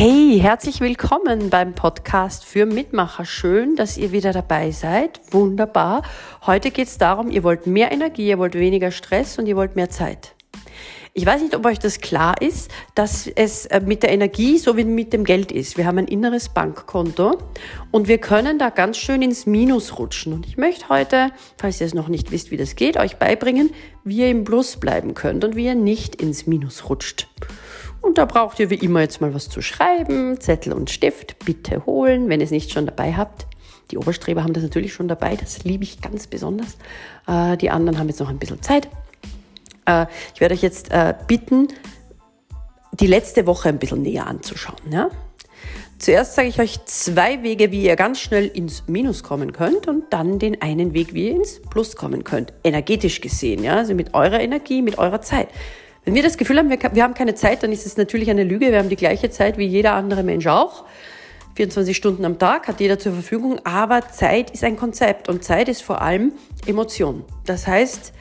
Hey, herzlich willkommen beim Podcast für Mitmacher. Schön, dass ihr wieder dabei seid. Wunderbar. Heute geht es darum, ihr wollt mehr Energie, ihr wollt weniger Stress und ihr wollt mehr Zeit. Ich weiß nicht, ob euch das klar ist, dass es äh, mit der Energie so wie mit dem Geld ist. Wir haben ein inneres Bankkonto und wir können da ganz schön ins Minus rutschen. Und ich möchte heute, falls ihr es noch nicht wisst, wie das geht, euch beibringen, wie ihr im Plus bleiben könnt und wie ihr nicht ins Minus rutscht. Und da braucht ihr wie immer jetzt mal was zu schreiben, Zettel und Stift, bitte holen, wenn ihr es nicht schon dabei habt. Die Oberstreber haben das natürlich schon dabei, das liebe ich ganz besonders. Äh, die anderen haben jetzt noch ein bisschen Zeit. Äh, ich werde euch jetzt äh, bitten, die letzte Woche ein bisschen näher anzuschauen. Ja? Zuerst sage ich euch zwei Wege, wie ihr ganz schnell ins Minus kommen könnt und dann den einen Weg, wie ihr ins Plus kommen könnt. Energetisch gesehen, ja, also mit eurer Energie, mit eurer Zeit. Wenn wir das Gefühl haben, wir, wir haben keine Zeit, dann ist es natürlich eine Lüge. Wir haben die gleiche Zeit wie jeder andere Mensch auch. 24 Stunden am Tag hat jeder zur Verfügung, aber Zeit ist ein Konzept und Zeit ist vor allem Emotion. Das heißt,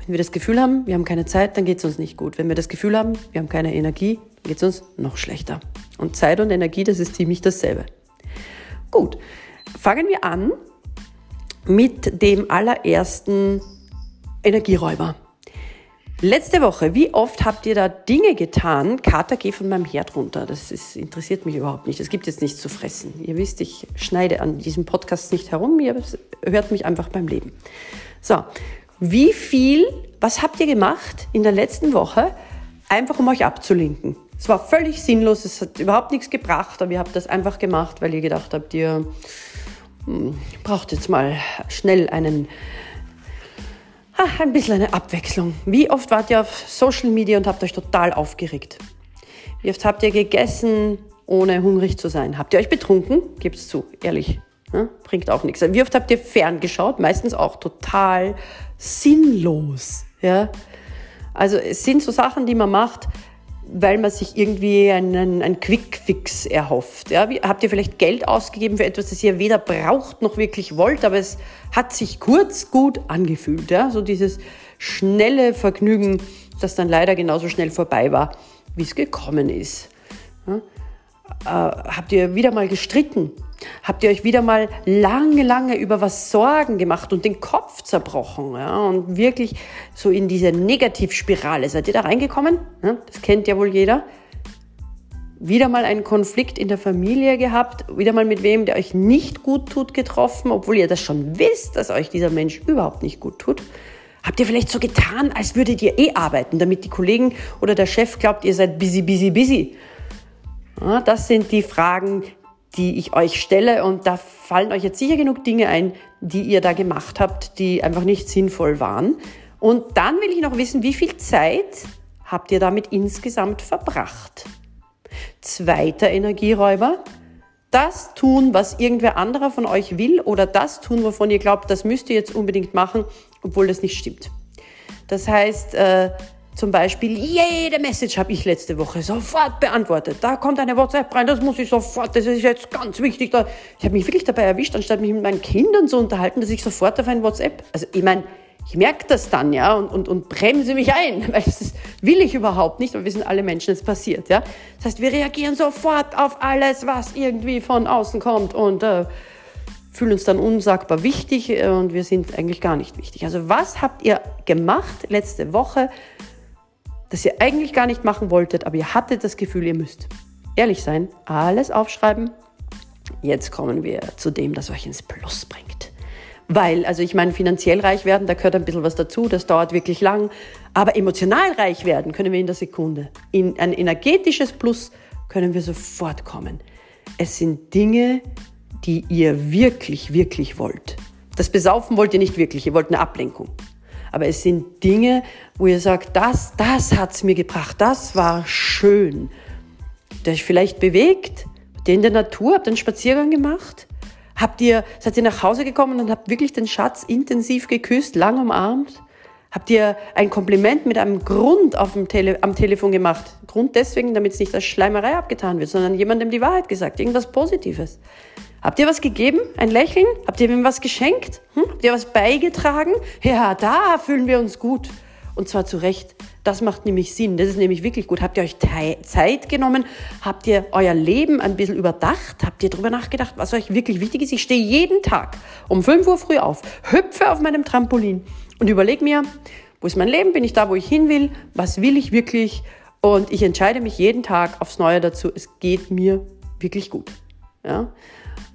wenn wir das Gefühl haben, wir haben keine Zeit, dann geht es uns nicht gut. Wenn wir das Gefühl haben, wir haben keine Energie, dann geht es uns noch schlechter. Und Zeit und Energie, das ist ziemlich dasselbe. Gut, fangen wir an mit dem allerersten Energieräuber. Letzte Woche, wie oft habt ihr da Dinge getan? Kater, geh von meinem Herd runter. Das ist, interessiert mich überhaupt nicht. Es gibt jetzt nichts zu fressen. Ihr wisst, ich schneide an diesem Podcast nicht herum. Ihr hört mich einfach beim Leben. So, wie viel, was habt ihr gemacht in der letzten Woche, einfach um euch abzulenken? Es war völlig sinnlos, es hat überhaupt nichts gebracht, aber ihr habt das einfach gemacht, weil ihr gedacht habt, ihr hm, braucht jetzt mal schnell einen, ah, ein bisschen eine Abwechslung. Wie oft wart ihr auf Social Media und habt euch total aufgeregt? Wie oft habt ihr gegessen, ohne hungrig zu sein? Habt ihr euch betrunken? Gebt's zu, ehrlich. Ja, bringt auch nichts. Wie oft habt ihr ferngeschaut? Meistens auch total sinnlos. Ja? Also es sind so Sachen, die man macht, weil man sich irgendwie einen, einen Quickfix erhofft. Ja? Wie, habt ihr vielleicht Geld ausgegeben für etwas, das ihr weder braucht noch wirklich wollt, aber es hat sich kurz gut angefühlt. Ja? So dieses schnelle Vergnügen, das dann leider genauso schnell vorbei war, wie es gekommen ist. Ja? Äh, habt ihr wieder mal gestritten? Habt ihr euch wieder mal lange, lange über was Sorgen gemacht und den Kopf zerbrochen ja, und wirklich so in diese Negativspirale? Seid ihr da reingekommen? Ja, das kennt ja wohl jeder. Wieder mal einen Konflikt in der Familie gehabt, wieder mal mit wem, der euch nicht gut tut, getroffen, obwohl ihr das schon wisst, dass euch dieser Mensch überhaupt nicht gut tut. Habt ihr vielleicht so getan, als würdet ihr eh arbeiten, damit die Kollegen oder der Chef glaubt, ihr seid busy, busy, busy? Ja, das sind die Fragen, die ich euch stelle. Und da fallen euch jetzt sicher genug Dinge ein, die ihr da gemacht habt, die einfach nicht sinnvoll waren. Und dann will ich noch wissen, wie viel Zeit habt ihr damit insgesamt verbracht? Zweiter Energieräuber. Das tun, was irgendwer anderer von euch will oder das tun, wovon ihr glaubt, das müsst ihr jetzt unbedingt machen, obwohl das nicht stimmt. Das heißt, äh, zum Beispiel, jede Message habe ich letzte Woche sofort beantwortet. Da kommt eine WhatsApp rein, das muss ich sofort, das ist jetzt ganz wichtig. ich habe mich wirklich dabei erwischt, anstatt mich mit meinen Kindern zu unterhalten, dass ich sofort auf ein WhatsApp, also ich meine, ich merke das dann, ja, und, und, und bremse mich ein, weil das will ich überhaupt nicht, weil wir sind alle Menschen, es passiert, ja. Das heißt, wir reagieren sofort auf alles, was irgendwie von außen kommt und äh, fühlen uns dann unsagbar wichtig äh, und wir sind eigentlich gar nicht wichtig. Also was habt ihr gemacht letzte Woche, das ihr eigentlich gar nicht machen wolltet, aber ihr hattet das Gefühl, ihr müsst. Ehrlich sein, alles aufschreiben. Jetzt kommen wir zu dem, das euch ins Plus bringt. Weil, also ich meine, finanziell reich werden, da gehört ein bisschen was dazu, das dauert wirklich lang. Aber emotional reich werden können wir in der Sekunde. In ein energetisches Plus können wir sofort kommen. Es sind Dinge, die ihr wirklich, wirklich wollt. Das Besaufen wollt ihr nicht wirklich, ihr wollt eine Ablenkung. Aber es sind Dinge, wo ihr sagt, das, das hat's mir gebracht, das war schön. Ihr euch vielleicht bewegt? Ihr in der Natur, habt einen Spaziergang gemacht? Habt ihr, seid ihr nach Hause gekommen und habt wirklich den Schatz intensiv geküsst, lang umarmt? Habt ihr ein Kompliment mit einem Grund auf dem Tele am Telefon gemacht? Grund deswegen, damit es nicht als Schleimerei abgetan wird, sondern jemandem die Wahrheit gesagt, irgendwas Positives. Habt ihr was gegeben? Ein Lächeln? Habt ihr ihm was geschenkt? Hm? Habt ihr was beigetragen? Ja, da fühlen wir uns gut. Und zwar zu Recht, Das macht nämlich Sinn. Das ist nämlich wirklich gut. Habt ihr euch Zeit genommen? Habt ihr euer Leben ein bisschen überdacht? Habt ihr darüber nachgedacht, was euch wirklich wichtig ist? Ich stehe jeden Tag um 5 Uhr früh auf, hüpfe auf meinem Trampolin und überlege mir, wo ist mein Leben? Bin ich da, wo ich hin will? Was will ich wirklich? Und ich entscheide mich jeden Tag aufs Neue dazu. Es geht mir wirklich gut. Ja?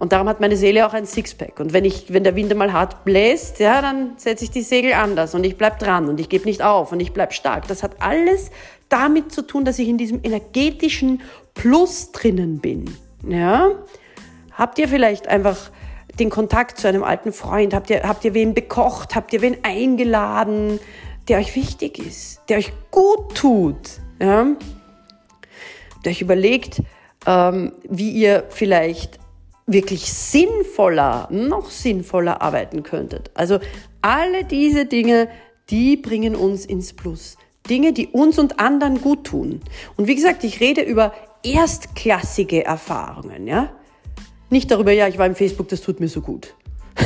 Und darum hat meine Seele auch ein Sixpack. Und wenn, ich, wenn der Wind einmal hart bläst, ja, dann setze ich die Segel anders und ich bleib dran und ich gebe nicht auf und ich bleib stark. Das hat alles damit zu tun, dass ich in diesem energetischen Plus drinnen bin. Ja? Habt ihr vielleicht einfach den Kontakt zu einem alten Freund? Habt ihr, habt ihr wen bekocht? Habt ihr wen eingeladen, der euch wichtig ist, der euch gut tut? Ja? Der euch überlegt, ähm, wie ihr vielleicht wirklich sinnvoller, noch sinnvoller arbeiten könntet. Also alle diese Dinge, die bringen uns ins Plus. Dinge, die uns und anderen gut tun. Und wie gesagt, ich rede über erstklassige Erfahrungen, ja? Nicht darüber, ja, ich war im Facebook, das tut mir so gut.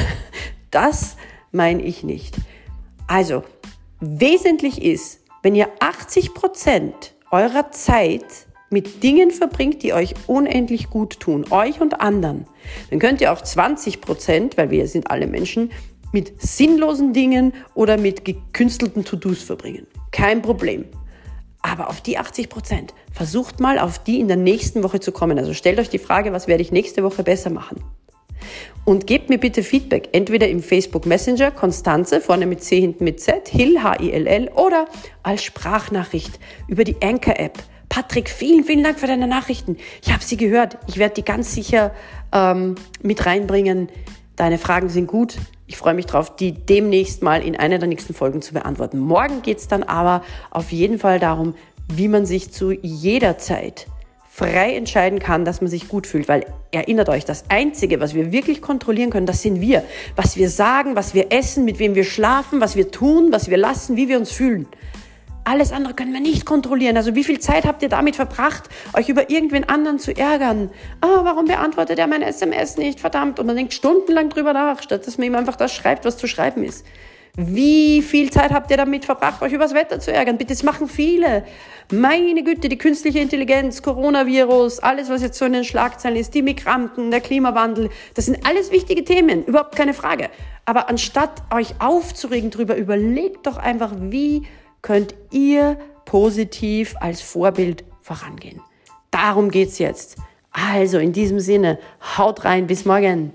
Das meine ich nicht. Also, wesentlich ist, wenn ihr 80 Prozent eurer Zeit mit Dingen verbringt, die euch unendlich gut tun, euch und anderen, dann könnt ihr auch 20 Prozent, weil wir sind alle Menschen, mit sinnlosen Dingen oder mit gekünstelten To-Dos verbringen. Kein Problem. Aber auf die 80 Prozent, versucht mal auf die in der nächsten Woche zu kommen. Also stellt euch die Frage, was werde ich nächste Woche besser machen? Und gebt mir bitte Feedback, entweder im Facebook Messenger, Konstanze, vorne mit C, hinten mit Z, Hill, H-I-L-L, oder als Sprachnachricht über die Anchor-App. Patrick, vielen, vielen Dank für deine Nachrichten. Ich habe sie gehört. Ich werde die ganz sicher ähm, mit reinbringen. Deine Fragen sind gut. Ich freue mich drauf, die demnächst mal in einer der nächsten Folgen zu beantworten. Morgen geht es dann aber auf jeden Fall darum, wie man sich zu jeder Zeit frei entscheiden kann, dass man sich gut fühlt. Weil erinnert euch, das Einzige, was wir wirklich kontrollieren können, das sind wir. Was wir sagen, was wir essen, mit wem wir schlafen, was wir tun, was wir lassen, wie wir uns fühlen. Alles andere können wir nicht kontrollieren. Also wie viel Zeit habt ihr damit verbracht, euch über irgendwen anderen zu ärgern? Ah, warum beantwortet er mein SMS nicht? Verdammt. Und man denkt stundenlang drüber nach, statt dass man ihm einfach das schreibt, was zu schreiben ist. Wie viel Zeit habt ihr damit verbracht, euch übers Wetter zu ärgern? Bitte, das machen viele. Meine Güte, die künstliche Intelligenz, Coronavirus, alles, was jetzt so in den Schlagzeilen ist, die Migranten, der Klimawandel, das sind alles wichtige Themen, überhaupt keine Frage. Aber anstatt euch aufzuregen drüber, überlegt doch einfach, wie könnt ihr positiv als Vorbild vorangehen. Darum geht's jetzt. Also in diesem Sinne, haut rein, bis morgen.